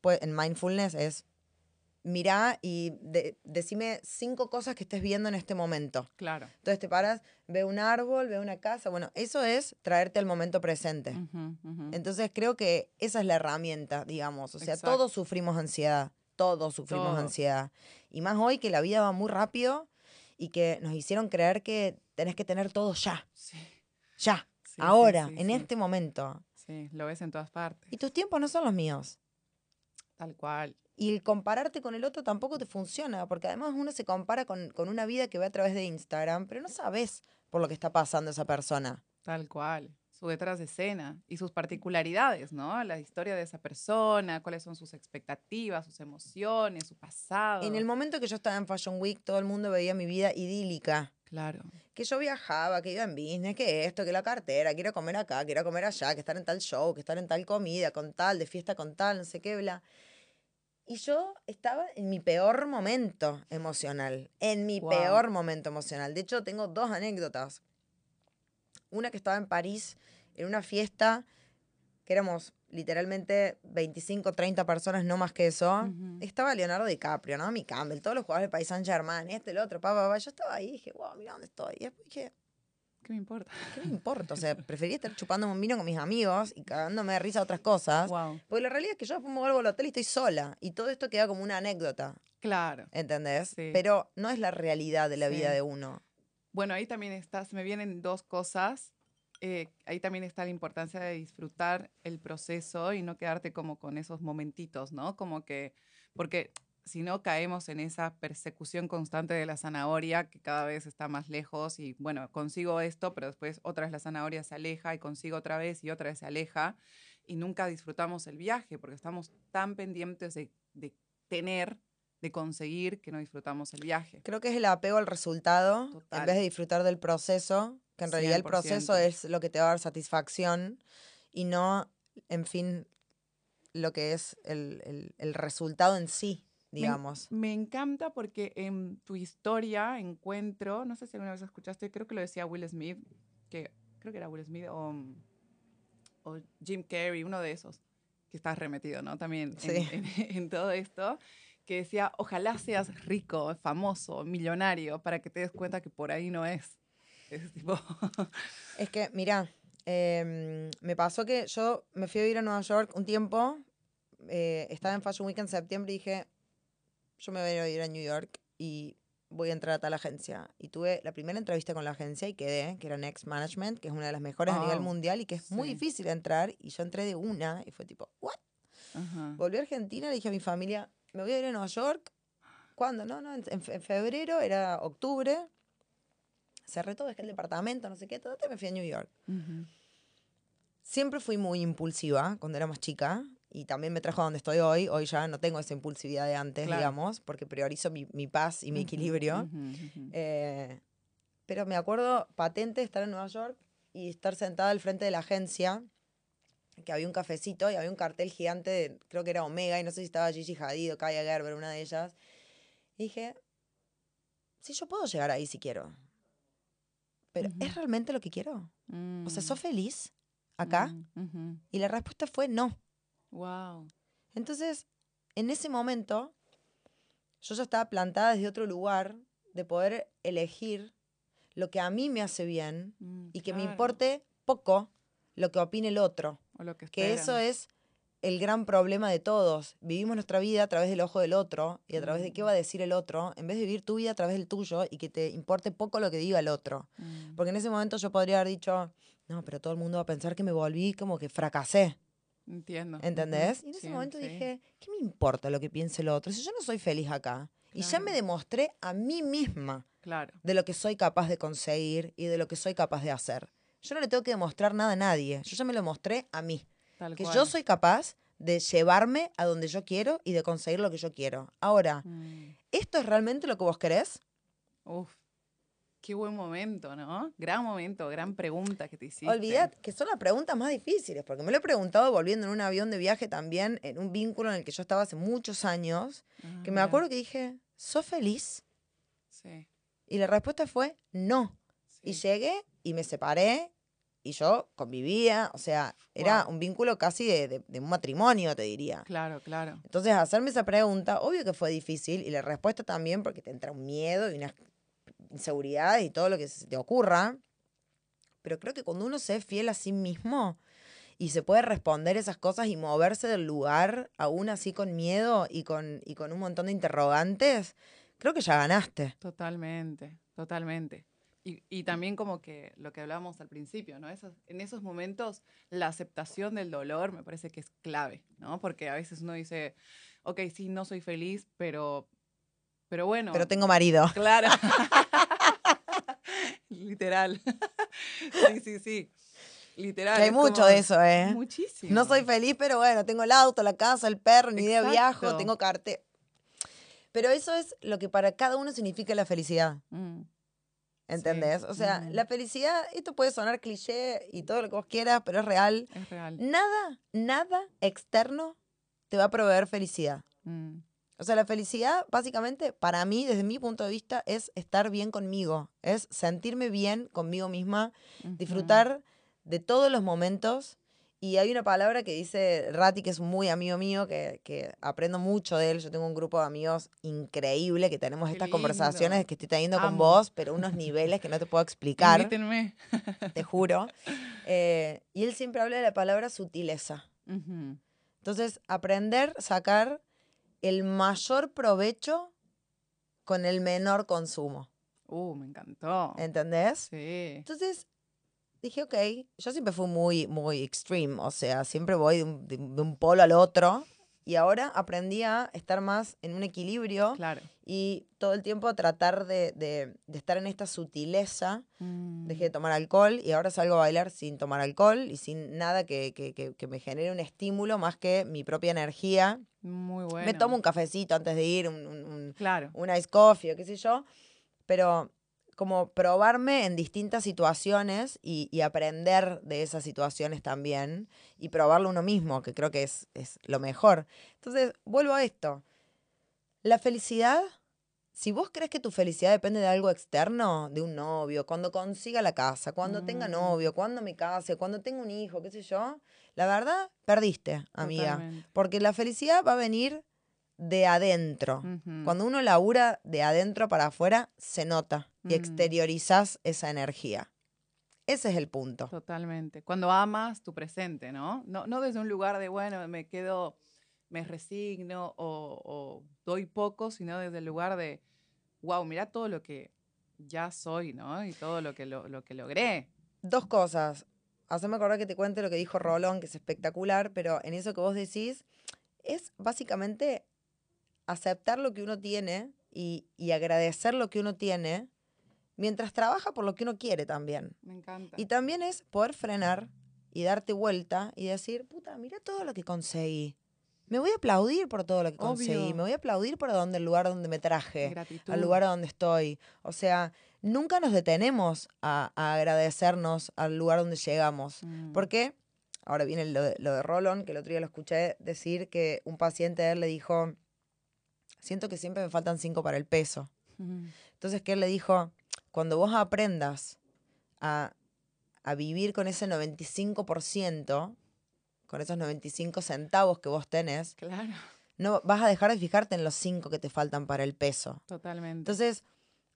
pues, en mindfulness es mirá y de- decime cinco cosas que estés viendo en este momento. Claro. Entonces te paras, ve un árbol, ve una casa. Bueno, eso es traerte al momento presente. Entonces creo que esa es la herramienta, digamos. O sea, Exacto. todos sufrimos ansiedad. Todos sufrimos Todos. ansiedad. Y más hoy que la vida va muy rápido y que nos hicieron creer que tenés que tener todo ya. Sí, Ya. sí, ahora, sí, en este momento. Sí, lo ves en todas partes. Y tus tiempos no son los míos. Tal cual. Y el compararte con el otro tampoco te funciona, porque además uno se compara con, con una vida que ve a través de Instagram, pero no sabes por lo que está pasando esa persona. Tal cual. Su detrás de escena y sus particularidades, ¿no? La historia de esa persona, cuáles son sus expectativas, sus emociones, su pasado. En el momento que yo estaba en Fashion Week, todo el mundo veía mi vida idílica. Claro. Que yo viajaba, que iba en business, que esto, que la cartera, que ir a comer acá, que ir a comer allá, que estar en tal show, que estar en tal comida, con tal, de fiesta con tal, no sé qué, bla. Y yo estaba en mi peor momento emocional, en mi Guau. peor momento emocional. De hecho, tengo dos anécdotas. Una que estaba en París, en una fiesta, que éramos literalmente 25, 30 personas, no más que eso. Ujú. Estaba Leonardo DiCaprio, ¿no? Mi Campbell, todos los jugadores del País Saint Germain, este, el otro, papá, papá. Yo estaba ahí y dije, wow, mira dónde estoy. Y después dije, ¿Qué me importa? ¿qué me importa? O sea, prefería estar chupando un vino con mis amigos y cagándome de risa a otras cosas. Wow. Porque la realidad es que yo después me vuelvo al hotel y estoy sola. Y todo esto queda como una anécdota, Claro. ¿entendés? Sí. Pero no es la realidad de la Sí. vida de uno. Bueno, ahí también está, se me vienen dos cosas. Eh, ahí también está la importancia de disfrutar el proceso y no quedarte como con esos momentitos, ¿no? Como que, porque si no caemos en esa persecución constante de la zanahoria que cada vez está más lejos y bueno, consigo esto, pero después otra vez la zanahoria se aleja y consigo otra vez y otra vez se aleja y nunca disfrutamos el viaje porque estamos tan pendientes de, de tener, de conseguir que no disfrutamos el viaje. Creo que es el apego al resultado Total. en vez de disfrutar del proceso, que en realidad el proceso 100%. es lo que te va a dar satisfacción y no, en fin, lo que es el, el- el resultado en sí, digamos. Me, encanta porque en tu historia encuentro, no sé si alguna vez escuchaste, creo que lo decía Will Smith, que creo que era Will Smith o, mm, o Jim Carrey, uno de esos, que está remetido, ¿no? También en, Sí. en- en todo esto, que decía, ojalá seas rico, famoso, millonario, para que te des cuenta que por ahí no es. Es tipo, Es que, mira, em, me pasó que yo me fui a vivir a Nueva York un tiempo, eh, estaba en Fashion Week en septiembre y dije, yo me voy a ir a New York y voy a entrar a tal agencia. Y tuve la primera entrevista con la agencia y quedé, que era Next Management, que es una de las mejores a nivel Oh, mundial y que es muy sí. difícil entrar. Y yo entré de una y fue tipo, ¿what? ajá, Volví a Argentina, le dije a mi familia, me voy a ir a Nueva York. ¿Cuándo? No, no, en, en fe- en febrero, era octubre. Cerré todo, dejé el departamento, no sé qué, todo, y me fui a New York. ujú, Siempre fui muy impulsiva cuando era más chica y también me trajo a donde estoy hoy. Hoy ya no tengo esa impulsividad de antes, Claro. digamos, porque priorizo mi, mi paz y mi equilibrio. Eh, pero me acuerdo patente estar en Nueva York y estar sentada al frente de la agencia, que había un cafecito y había un cartel gigante, de- creo que era Omega, y no sé si estaba Gigi Hadid o Kaya Gerber, una de ellas. Y dije, sí, yo puedo llegar ahí si quiero. Pero ¿es Ujú. realmente lo que quiero? O sea, Mm, ¿sos feliz acá? mm. Y la respuesta fue no. Wow. Entonces, en ese momento, yo ya estaba plantada desde otro lugar de poder elegir lo que a mí me hace bien Mm, y que me importe poco lo que opine el otro. O lo que, Que eso es el gran problema de todos. Vivimos nuestra vida a través del ojo del otro y a través de qué Mm. va a decir el otro, en vez de vivir tu vida a través del tuyo y que te importe poco lo que diga el otro. Mm, Porque en ese momento yo podría haber dicho, no, pero todo el mundo va a pensar que me volví como que fracasé. Entiendo. ¿Entendés? Y en ese momento sí. dije, ¿qué me importa lo que piense el otro? Si yo no soy feliz acá. Y ya me demostré a mí misma Claro. de lo que soy capaz de conseguir y de lo que soy capaz de hacer. Yo no le tengo que demostrar nada a nadie. Yo ya me lo mostré a mí. Tal Que cual. yo soy capaz de llevarme a donde yo quiero y de conseguir lo que yo quiero. Ahora, Mm, ¿esto es realmente lo que vos querés? Uf. Qué buen momento, ¿no? Gran momento, gran pregunta que te hiciste. Olvidad que son las preguntas más difíciles, porque me lo he preguntado volviendo en un avión de viaje también, en un vínculo en el que yo estaba hace muchos años, Ah, que me acuerdo que dije, ¿sos feliz? Sí. Y la respuesta fue no. Y sí. llegué y me separé y yo convivía, o sea, era Wow. un vínculo casi de, de- de un matrimonio, te diría. Claro, claro. Entonces, hacerme esa pregunta, obvio que fue difícil, y la respuesta también, porque te entra un miedo y una inseguridad y todo lo que se te ocurra. Pero creo que cuando uno se es fiel a sí mismo y se puede responder esas cosas y moverse del lugar, aún así con miedo y con, y con un montón de interrogantes, creo que ya ganaste. Totalmente, totalmente. Y, y también como que lo que hablábamos al principio, ¿no? Esos, en esos momentos la aceptación del dolor me parece que es clave, ¿no? Porque a veces uno dice, ok, sí, no soy feliz, pero, pero bueno. Pero tengo marido. Claro. Literal. sí, sí, sí. Literal. Que hay mucho como- de eso, ¿eh? Muchísimo. No soy feliz, pero bueno, tengo el auto, la casa, el perro, ni idea viajo, tengo carte. Pero eso es lo que para cada uno significa la felicidad. Mm, ¿Entendés? O sea, Ujú. la felicidad, esto puede sonar cliché y todo lo que vos quieras, pero es real. es real. Nada, nada externo te va a proveer felicidad. Mm, O sea, la felicidad, básicamente, para mí, desde mi punto de vista, es estar bien conmigo. Es sentirme bien conmigo misma, ujú. disfrutar de todos los momentos. Y hay una palabra que dice Rati, que es muy amigo mío, que, que aprendo mucho de él. Yo tengo un grupo de amigos increíble que tenemos Qué estas lindo. conversaciones que estoy teniendo con Amo. vos, pero unos niveles que no te puedo explicar, Invítenme. te juro. Eh, y él siempre habla de la palabra sutileza. Ujú. Entonces, aprender, sacar el mayor provecho con el menor consumo. Uh, me encantó. ¿Entendés? Sí. Entonces, dije, ok, yo siempre fui muy, muy extreme, o sea, siempre voy de un, de- un polo al otro. Y ahora aprendí a estar más en un equilibrio Claro. y todo el tiempo tratar de, de- de estar en esta sutileza. Mm, Dejé de tomar alcohol y ahora salgo a bailar sin tomar alcohol y sin nada que, que- que- que me genere un estímulo más que mi propia energía. Muy bueno. Me tomo un cafecito antes de ir, un, un- un- Claro. un ice coffee o qué sé yo, pero como probarme en distintas situaciones y, y aprender de esas situaciones también y probarlo uno mismo, que creo que es, es lo mejor. Entonces, vuelvo a esto. La felicidad, si vos crees que tu felicidad depende de algo externo, de un novio, cuando consiga la casa, cuando tenga Mm. novio, cuando me case, cuando tenga un hijo, qué sé yo, la verdad, perdiste, amiga. Totalmente. Porque la felicidad va a venir de adentro. Cuando uno labura de adentro para afuera, se nota y Mm. exteriorizas esa energía. Ese es el punto. Totalmente. Cuando amas tu presente, ¿no? No, no desde un lugar de, bueno, me quedo, me resigno o, o doy poco, sino desde el lugar de, wow, mira todo lo que ya soy, ¿no? Y todo lo que, lo, lo que logré. Dos cosas. Haceme acordar que te cuente lo que dijo Rolón, que es espectacular, pero en eso que vos decís, es básicamente aceptar lo que uno tiene y, y agradecer lo que uno tiene mientras trabaja por lo que uno quiere también. Me encanta. Y también es poder frenar y darte vuelta y decir, puta, mira todo lo que conseguí. Me voy a aplaudir por todo lo que conseguí. Me voy a aplaudir por donde, el lugar donde me traje, Gratitud. al lugar donde estoy. O sea, nunca nos detenemos a, a agradecernos al lugar donde llegamos. Mm, Porque, ahora viene lo de, lo de Rolón, que el otro día lo escuché decir que un paciente de él le dijo, siento que siempre me faltan cinco para el peso. Entonces, que él le dijo, cuando vos aprendas a, a vivir con ese 95%, con esos 95 centavos que vos tenés, Claro, no vas a dejar de fijarte en los 5 que te faltan para el peso. totalmente. Entonces,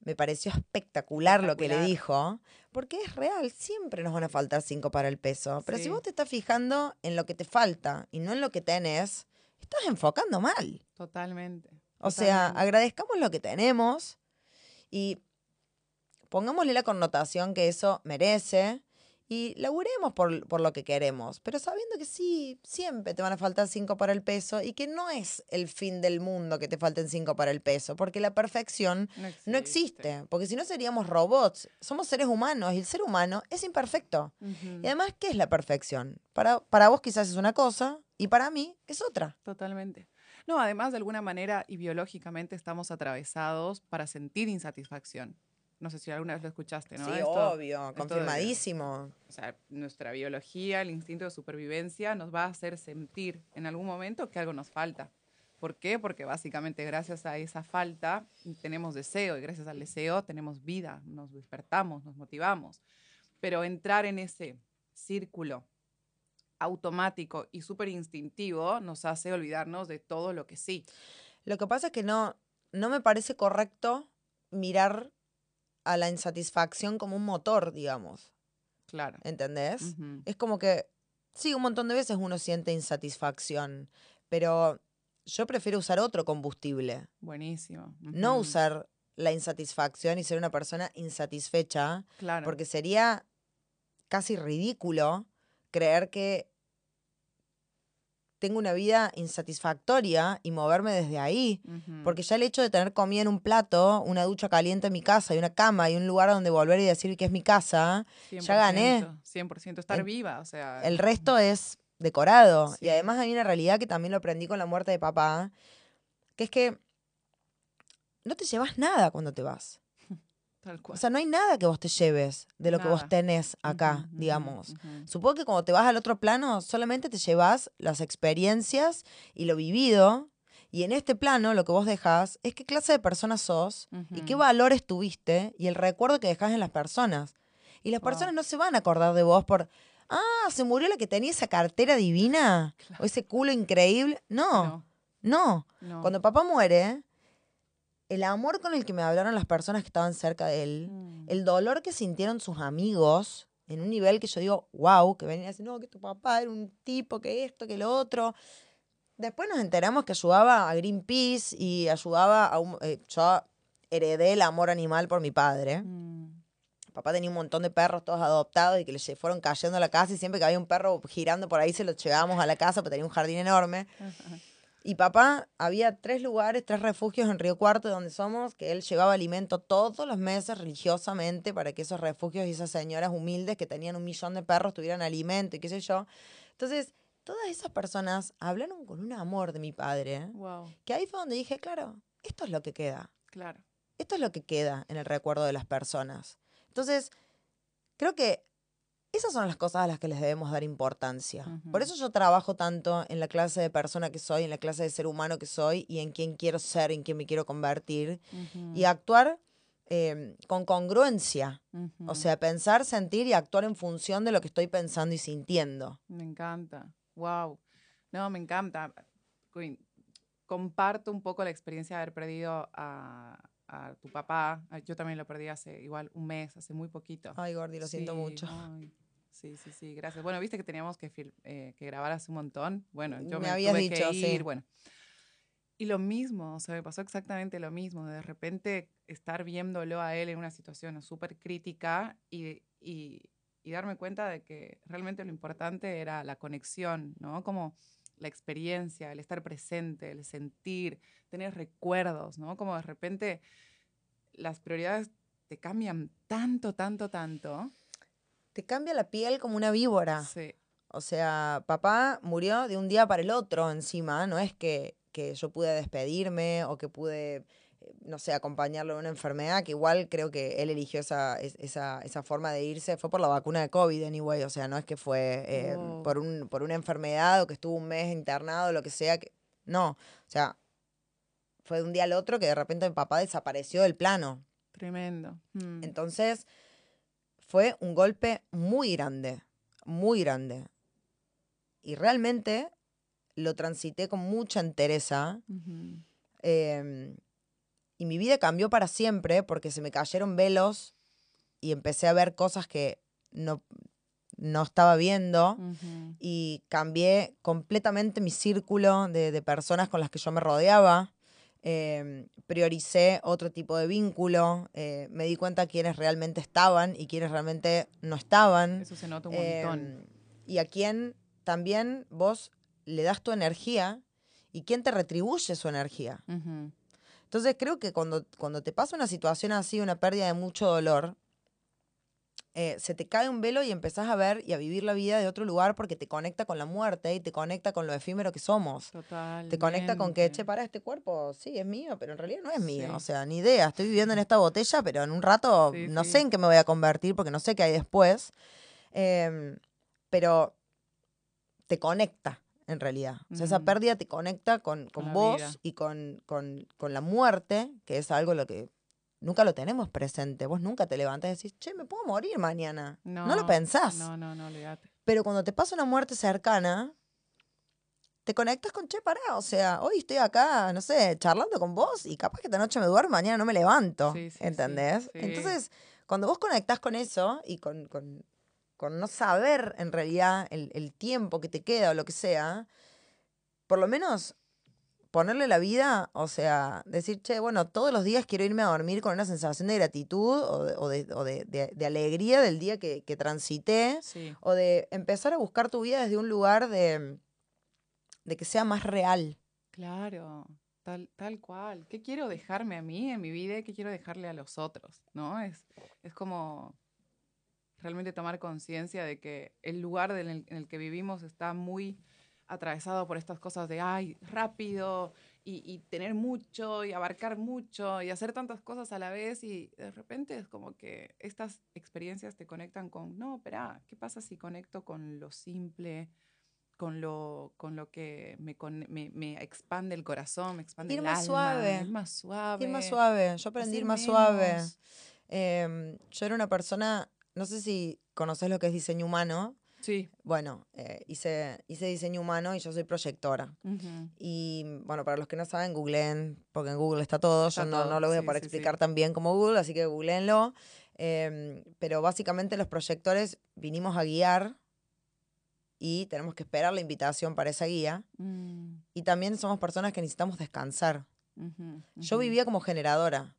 me pareció espectacular, lo que le dijo, porque es real, siempre nos van a faltar 5 para el peso. Pero si vos te estás fijando en lo que te falta y no en lo que tenés, estás enfocando mal. totalmente. O sea, agradezcamos lo que tenemos y pongámosle la connotación que eso merece y laburemos por, por lo que queremos, pero sabiendo que sí, siempre te van a faltar cinco para el peso y que no es el fin del mundo que te falten cinco para el peso, porque la perfección no existe, porque si no seríamos robots, somos seres humanos y el ser humano es imperfecto. Ujú, Y además, ¿qué es la perfección? Para, para vos quizás es una cosa y para mí es otra. Totalmente. No, además, de alguna manera y biológicamente estamos atravesados para sentir insatisfacción. No sé si alguna vez lo escuchaste, ¿no? sí, Esto- obvio, esto de- confirmadísimo. O sea, nuestra biología, el instinto de supervivencia nos va a hacer sentir en algún momento que algo nos falta. ¿Por qué? Porque básicamente gracias a esa falta tenemos deseo y gracias al deseo tenemos vida, nos despertamos, nos motivamos. Pero entrar en ese círculo automático y súper instintivo nos hace olvidarnos de todo lo que sí. Lo que pasa es que no, no me parece correcto mirar a la insatisfacción como un motor, digamos. Claro. ¿Entendés? Es como que, sí, un montón de veces uno siente insatisfacción, pero yo prefiero usar otro combustible, Buenísimo. no usar la insatisfacción y ser una persona insatisfecha, Claro. porque sería casi ridículo creer que tengo una vida insatisfactoria y moverme desde ahí. Porque ya el hecho de tener comida en un plato, una ducha caliente en mi casa y una cama y un lugar donde volver y decir que es mi casa, ya gané. 100%. Estar El- viva, o sea. el resto es decorado. Sí. Y además hay una realidad que también lo aprendí con la muerte de papá, que es que no te llevas nada cuando te vas. Tal cual. O sea, no hay nada que vos te lleves de lo que vos tenés acá, digamos. Supongo que cuando te vas al otro plano, solamente te llevas las experiencias y lo vivido. Y en este plano, lo que vos dejás es qué clase de persona sos y qué valores tuviste y el recuerdo que dejás en las personas. Y las Wow. personas no se van a acordar de vos por, ah, se murió la que tenía esa cartera divina o ese culo increíble. No, No, no. no. Cuando papá muere, el amor con el que me hablaron las personas que estaban cerca de él, Mm. el dolor que sintieron sus amigos en un nivel que yo digo, wow, que venían a decir, no, que tu papá era un tipo, que esto, que lo otro. Después nos enteramos que ayudaba a Greenpeace y ayudaba a un... eh, yo heredé el amor animal por mi padre. Mm. Papá tenía un montón de perros todos adoptados y que les fueron cayendo a la casa y siempre que había un perro girando por ahí se lo llevábamos a la casa porque tenía un jardín enorme. Ajá. Y papá, había tres lugares, tres refugios en Río Cuarto donde somos, que él llevaba alimento todos los meses religiosamente para que esos refugios y esas señoras humildes que tenían un millón de perros tuvieran alimento y qué sé yo. Entonces, todas esas personas hablaron con un amor de mi padre, Wow, que ahí fue donde dije, claro, esto es lo que queda. claro. Esto es lo que queda en el recuerdo de las personas. Entonces, creo que esas son las cosas a las que les debemos dar importancia. Por eso yo trabajo tanto en la clase de persona que soy, en la clase de ser humano que soy y en quién quiero ser, en quién me quiero convertir. Y actuar eh, con congruencia. O sea, pensar, sentir y actuar en función de lo que estoy pensando y sintiendo. Me encanta. Wow. No, me encanta. Comparto un poco la experiencia de haber perdido a, a tu papá. Yo también lo perdí hace igual un mes, hace muy poquito. Ay, Gordi, lo siento mucho. ay, Sí, sí, sí, gracias. Bueno, viste que teníamos que, eh, que grabar hace un montón. Bueno, yo Me me, habías tuve dicho, que sí. ir, bueno. Y lo mismo, o sea, me pasó exactamente lo mismo. De repente estar viéndolo a él en una situación súper crítica y, y- y darme cuenta de que realmente lo importante era la conexión, ¿no? Como la experiencia, el estar presente, el sentir, tener recuerdos, ¿no? Como de repente las prioridades te cambian tanto, tanto, tanto. Te cambia la piel como una víbora. Sí. O sea, papá murió de un día para el otro encima. No es que, que yo pude despedirme o que pude, eh, no sé, acompañarlo en una enfermedad, que igual creo que él eligió esa, es- esa, esa forma de irse. Fue por la vacuna de COVID, anyway. O sea, no es que fue eh, por, un, por una enfermedad o que estuvo un mes internado, lo que sea. Que... No, o sea, fue de un día al otro que de repente mi papá desapareció del plano. Tremendo. Mm. Entonces, fue un golpe muy grande, muy grande. Y realmente lo transité con mucha entereza. Em, y mi vida cambió para siempre porque se me cayeron velos y empecé a ver cosas que no, no estaba viendo. Y cambié completamente mi círculo de, de personas con las que yo me rodeaba. Em, prioricé otro tipo de vínculo. eh, me di cuenta quiénes realmente estaban y quiénes realmente no estaban. Eso se nota un montón. Em, y a quién también vos le das tu energía y quién te retribuye su energía. Entonces creo que cuando, cuando te pasa una situación así, una pérdida de mucho dolor, eh, se te cae un velo y empezás a ver y a vivir la vida de otro lugar porque te conecta con la muerte y te conecta con lo efímero que somos. Total. Te conecta con que, che, para este cuerpo, sí, es mío, pero en realidad no es mío. Sí. O sea, ni idea. Estoy viviendo en esta botella, pero en un rato Sí, no sí. sé en qué me voy a convertir porque no sé qué hay después. Em, pero te conecta, en realidad. O sea, esa pérdida te conecta con, Con vos vida. y con, con, con la muerte, que es algo lo que nunca lo tenemos presente. Vos nunca te levantás y decís, che, me puedo morir mañana. No, lo pensás. No, no, no, olvídate. Pero cuando te pasa una muerte cercana, te conectas con, che, pará, o sea, hoy estoy acá, no sé, charlando con vos y capaz que esta noche me duermo, mañana no me levanto, Sí, sí, sí, ¿entendés? sí. Entonces, cuando vos conectás con eso y con, con- con no saber en realidad el, el tiempo que te queda o lo que sea, por lo menos ponerle la vida, o sea, decir, che, bueno, todos los días quiero irme a dormir con una sensación de gratitud o de, o de- o de- de- de alegría del día que, que transité Sí, o de empezar a buscar tu vida desde un lugar de, de que sea más real. claro. Tal, tal cual. ¿Qué quiero dejarme a mí en mi vida y qué quiero dejarle a los otros? ¿No? Es, es como realmente tomar conciencia de que el lugar en el que vivimos está muy atravesado por estas cosas de, ay, rápido y, y tener mucho y abarcar mucho y hacer tantas cosas a la vez y de repente es como que estas experiencias te conectan con, no, espera, ¿qué pasa si conecto con lo simple? Con lo, con lo que me, con- me, me expande el corazón, me expande Ir el más alma, suave. ir más suave. Ir más suave. Yo aprendí ir más suave. menos. Em, yo era una persona, no sé si conoces lo que es diseño humano. Sí. Bueno, eh, hice, hice diseño humano y yo soy proyectora. Y bueno, para los que no saben, googleen, porque en Google está todo. Está yo no, lo voy a sí, poder sí, explicar sí. tan bien como Google, así que googleenlo. Em, pero básicamente los proyectores vinimos a guiar y tenemos que esperar la invitación para esa guía. Mm, Y también somos personas que necesitamos descansar. Yo vivía como generadora.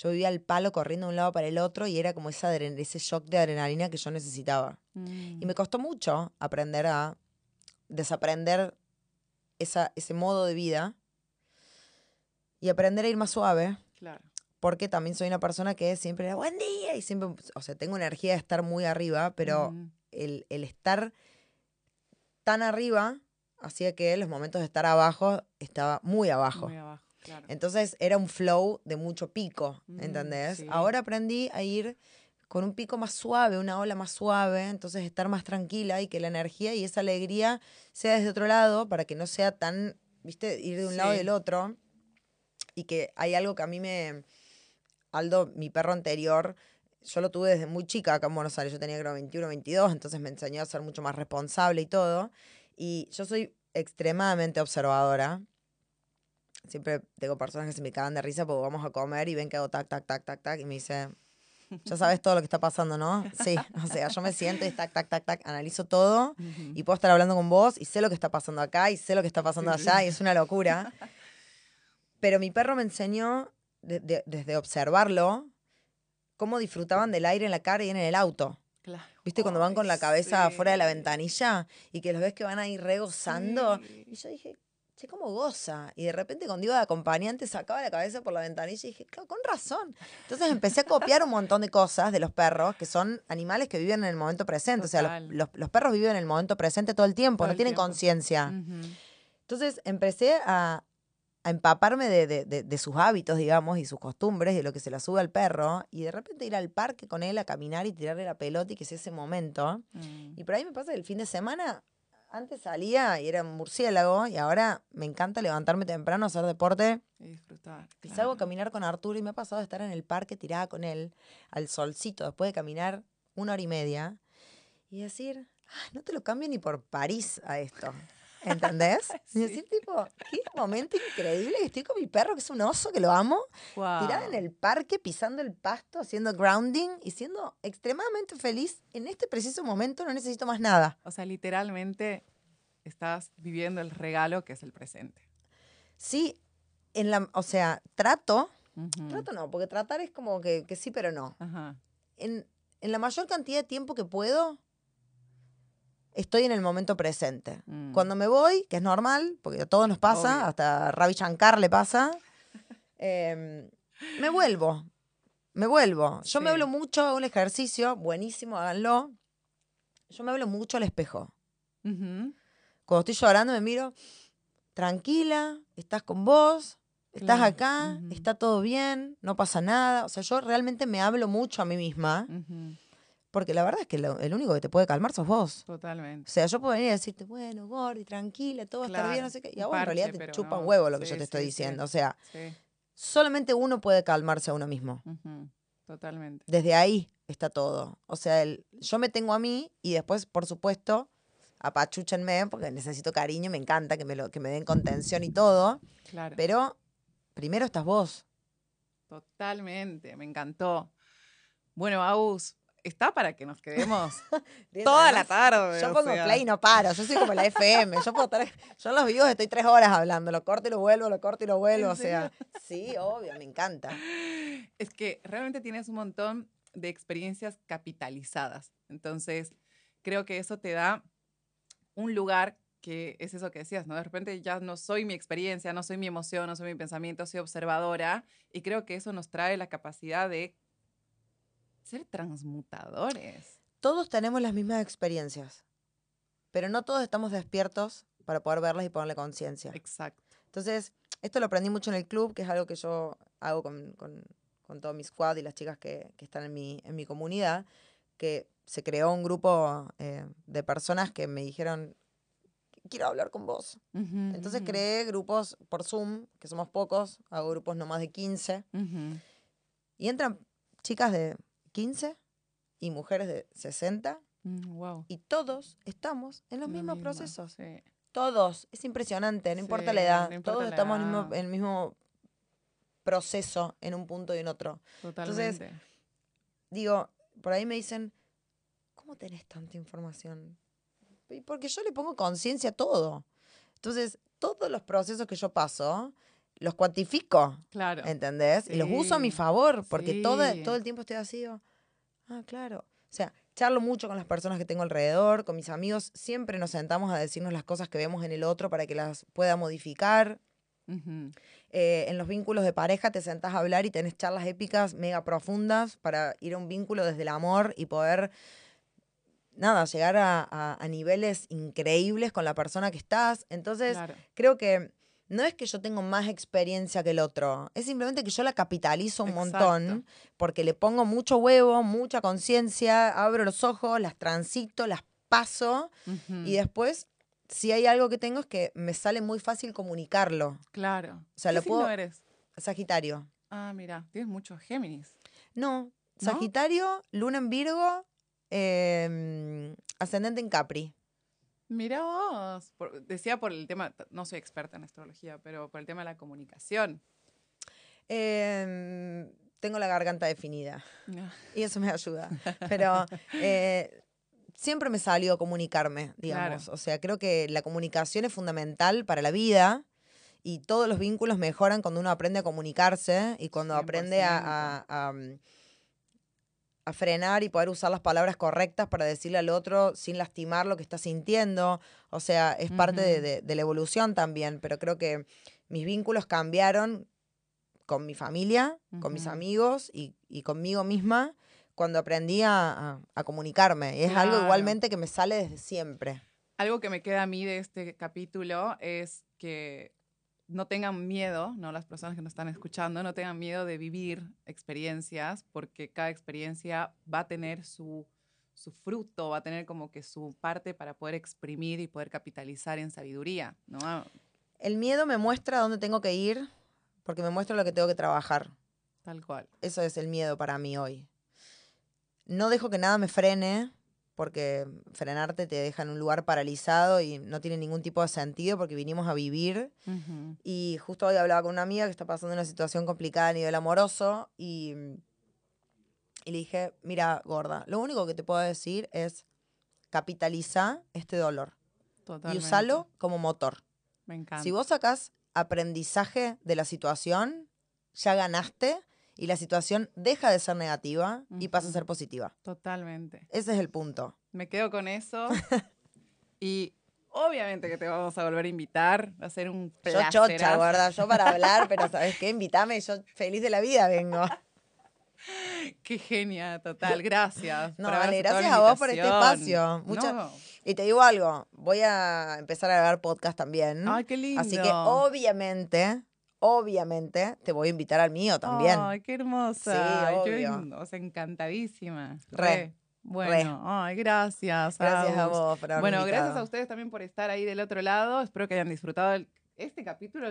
Yo vivía al palo corriendo de un lado para el otro y era como esa ese shock de adrenalina que yo necesitaba. Y me Mm, costó mucho aprender a desaprender esa, ese modo de vida y aprender a ir más suave, Claro. porque también soy una persona que siempre era buen día y siempre, o sea, tengo energía de estar muy arriba, pero el, el estar tan arriba hacía que los momentos de estar abajo estaba muy abajo. Muy abajo, claro. Entonces era un flow de mucho pico, Mm, ¿entendés? sí. Ahora aprendí a ir con un pico más suave, una ola más suave, entonces estar más tranquila y que la energía y esa alegría sea desde otro lado para que no sea tan, viste, ir de un lado y del otro. Y que hay algo que a mí me... Aldo, mi perro anterior, yo lo tuve desde muy chica acá en Buenos Aires, yo tenía creo 21, 22, entonces me enseñó a ser mucho más responsable y todo. Y yo soy extremadamente observadora. Siempre tengo personas que se me cagan de risa porque vamos a comer y ven que hago tac, tac, tac, tac, tac, y me dice, ya sabes todo lo que está pasando, ¿no? Sí, o sea, yo me siento y tac, tac, tac, tac, analizo todo Ujú. y puedo estar hablando con vos y sé lo que está pasando acá y sé lo que está pasando Sí, sí. allá y es una locura. Pero mi perro me enseñó, de- de- desde observarlo, cómo disfrutaban del aire en la cara y en el auto. Claro. ¿Viste? Cuando van con la cabeza afuera de la sí. ventanilla y que los ves que van ahí regozando. Sí. Y yo dije, che, ¿cómo goza? Y de repente cuando iba de acompañante sacaba la cabeza por la ventanilla y dije, claro, con razón. Entonces empecé a copiar un montón de cosas de los perros, que son animales que viven en el momento presente. O sea, los, los- los perros viven en el momento presente todo el tiempo, Todo no el tienen conciencia. Entonces empecé a, a empaparme de, de- de- de sus hábitos, digamos, y sus costumbres, de lo que se le sube al perro, y de repente ir al parque con él a caminar y tirarle la pelota y que sea ese momento. Mm. Y por ahí me pasa que el fin de semana, antes salía y era un murciélago, y ahora me encanta levantarme temprano, hacer deporte. Y disfrutar. Y salgo a claro. caminar con Arturo y me ha pasado de estar en el parque tirada con él, al solcito, después de caminar una hora y media, y decir, "Ay, no te lo cambio ni por París a esto. ¿Entendés? Y decir, tipo, qué momento increíble que estoy con mi perro, que es un oso, que lo amo, tirada en el parque, pisando el pasto, haciendo grounding y siendo extremadamente feliz. En este preciso momento no necesito más nada. O sea, literalmente estás viviendo el regalo que es el presente. Sí, en la, o sea, trato, Ujú. trato no, porque tratar es como que, que sí, pero no. Ajá. En, en la mayor cantidad de tiempo que puedo, estoy en el momento presente. Mm. Cuando me voy, que es normal, porque a todos nos pasa, Obvio. hasta Ravi Shankar le pasa, em, me vuelvo. Me vuelvo. Yo me hablo mucho, hago un ejercicio, buenísimo, háganlo. Yo me hablo mucho al espejo. Cuando estoy llorando me miro, tranquila, estás con vos, estás Claro, acá, está todo bien, no pasa nada. O sea, yo realmente me hablo mucho a mí misma, Ujú. Porque la verdad es que lo- el único que te puede calmar sos vos. O Totalmente. sea, yo puedo venir y decirte, bueno, Gordi, tranquila, todo va a estar bien, no Claro, sé qué. Y a vos en realidad te chupa un huevo lo que Sí, yo te estoy sí, sí. diciendo. O sea, solamente uno puede calmarse a uno mismo. Ujú, Totalmente. Desde ahí está todo. O sea, el- yo me tengo a mí y después, por supuesto, apachúchenme porque necesito cariño, me encanta que me, lo, que me den contención y todo. Claro. Pero primero estás vos. Totalmente. Me encantó. Bueno, Aus, está para que nos quedemos toda la tarde. Yo pongo sea. play y no paro. Yo soy como la FM. Yo, puedo estar, yo en los vivos estoy tres horas hablando. Lo corto y lo vuelvo, lo corto y lo vuelvo. ¿En O sea, sí, obvio, me encanta. Es que realmente tienes un montón de experiencias capitalizadas. Entonces, creo que eso te da un lugar que es eso que decías, ¿no? De repente ya no soy mi experiencia, no soy mi emoción, no soy mi pensamiento, soy observadora. Y creo que eso nos trae la capacidad de ser transmutadores. Todos tenemos las mismas experiencias, pero no todos estamos despiertos para poder verlas y ponerle conciencia. Exacto. Entonces, esto lo aprendí mucho en el club, que es algo que yo hago con, con, con todo mi squad y las chicas que, que están en mi, en mi comunidad, que se creó un grupo eh, de personas que me dijeron, quiero hablar con vos. Entonces creé grupos por Zoom, que somos pocos, hago grupos no más de 15, ujú. y entran chicas de 15 y mujeres de 60, Mm, wow. y todos estamos en los Lo mismos mismo, procesos. sí. Todos. Es impresionante, no importa la edad. no importa todos la estamos en el, mismo, en el mismo proceso en un punto y en otro. Totalmente. Digo, por ahí me dicen, ¿cómo tenés tanta información? Porque yo le pongo conciencia a todo. Entonces, todos los procesos que yo paso, los cuantifico, claro. ¿entendés? Y los uso a mi Sí, todo, porque todo, sí. todo el tiempo estoy así, digo, ah, claro. O sea, charlo mucho con las personas que tengo alrededor, con mis amigos, siempre nos sentamos a decirnos las cosas que vemos en el otro para que las pueda modificar. Ujú. Eh, en los vínculos de pareja te sentás a hablar y tenés charlas épicas, mega profundas, para ir a un vínculo desde el amor y poder, nada, llegar a, a- a niveles increíbles con la persona que estás. Entonces, Claro. creo que no es que yo tengo más experiencia que el otro, es simplemente que yo la capitalizo un montón porque le pongo mucho huevo, mucha conciencia, abro los ojos, las transito, las paso y después, si hay algo que tengo es que me sale muy fácil comunicarlo. Claro. O sea, ¿Qué lo signo puedo- eres? Sagitario. Ah, mira, tienes muchos Géminis. No, ¿No? Sagitario, Luna en Virgo, em, ascendente en Capri. Mira vos. Por- decía por el tema, no soy experta en astrología, pero por el tema de la comunicación. Em, tengo la garganta definida Ah, y eso me ayuda. Pero eh, siempre me salió comunicarme, digamos. Claro. O sea, creo que la comunicación es fundamental para la vida y todos los vínculos mejoran cuando uno aprende a comunicarse y cuando aprende a, a- a, mm, a frenar y poder usar las palabras correctas para decirle al otro sin lastimar lo que está sintiendo. O sea, es parte de, Ujú. de- de la evolución también, pero creo que mis vínculos cambiaron con mi familia, con mis amigos y, y conmigo misma cuando aprendí a, a- comunicarme. Y es algo igualmente que me sale desde siempre. Algo que me queda a mí de este capítulo es que no tengan miedo, ¿no? Las personas que nos están escuchando, no tengan miedo de vivir experiencias, porque cada experiencia va a tener su, su fruto, va a tener como que su parte para poder exprimir y poder capitalizar en sabiduría, ¿no? Ah, El miedo me muestra dónde tengo que ir porque me muestra lo que tengo que trabajar. Tal cual. Eso es el miedo para mí hoy. No dejo que nada me frene, porque frenarte te deja en un lugar paralizado y no tiene ningún tipo de sentido porque vinimos a vivir. Ujú. Y justo hoy hablaba con una amiga que está pasando una situación complicada a nivel amoroso y, y le dije, mira, gorda, lo único que te puedo decir es capitaliza este dolor Totalmente. y usalo como motor. Me encanta. Si vos sacás aprendizaje de la situación, ya ganaste y la situación deja de ser negativa y pasa a ser positiva. Totalmente. Ese es el punto. Me quedo con eso. y obviamente que te vamos a volver a invitar. Va a ser un Yo chocha, gorda, yo para hablar, pero ¿sabes qué? Invítame, yo feliz de la vida vengo. Qué genia, total. Gracias. No, vale, gracias a vos por este espacio. Mucha- No. Y te digo algo, voy a empezar a grabar podcast también. Ay, qué lindo. Así que obviamente, obviamente, te voy a invitar al mío también. Ay, qué hermosa. Sí, qué obvio. lindo. O sea. Re, Bueno, ay, gracias. Gracias a vos por Bueno, gracias a ustedes también por estar ahí del otro lado. Espero que hayan disfrutado el- este capítulo.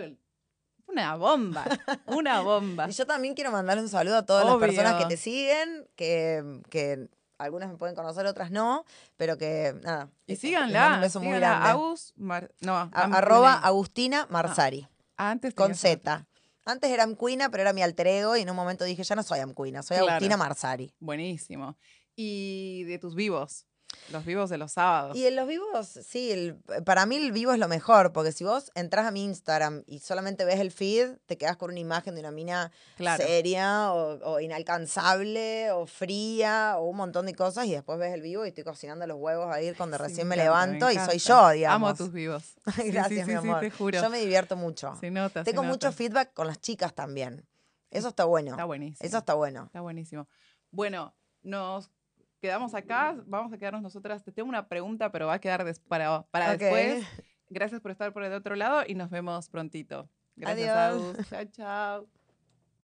Una bomba, una bomba. Y yo también quiero mandar un saludo a todas las personas que te siguen, que, que algunas me pueden conocer, otras no, pero que nada. Y síganla. un beso muy grande. Agus Mar- no, A- arroba. Agustina Marsari, Ah, antes con. Z. Antes era Amcuina, pero era mi alter ego y en un momento dije, ya no soy Amcuina, soy Claro. Agustina Marsari. Buenísimo. Y de tus vivos, los vivos de los sábados. Y en los vivos, sí, el- para mí el vivo es lo mejor, porque si vos entras a mi Instagram y solamente ves el feed, te quedas con una imagen de una mina Claro. seria o, o inalcanzable o fría o un montón de cosas y después ves el vivo y estoy cocinando los huevos ahí cuando Sí, recién me me, encanta, me levanto y soy yo, digamos. Amo tus vivos. Sí, Gracias, sí, mi amor. te juro. Yo me divierto mucho. Se nota. se Tengo nota. mucho feedback con las chicas también. Eso está bueno. Está buenísimo. Eso está bueno. Está buenísimo. Bueno, nos quedamos acá. Vamos a quedarnos nosotras. Te tengo una pregunta, pero va a quedar para, para Ok. después. Gracias por estar por el otro lado y nos vemos prontito. Gracias, Adiós. Agus. Chao, chao.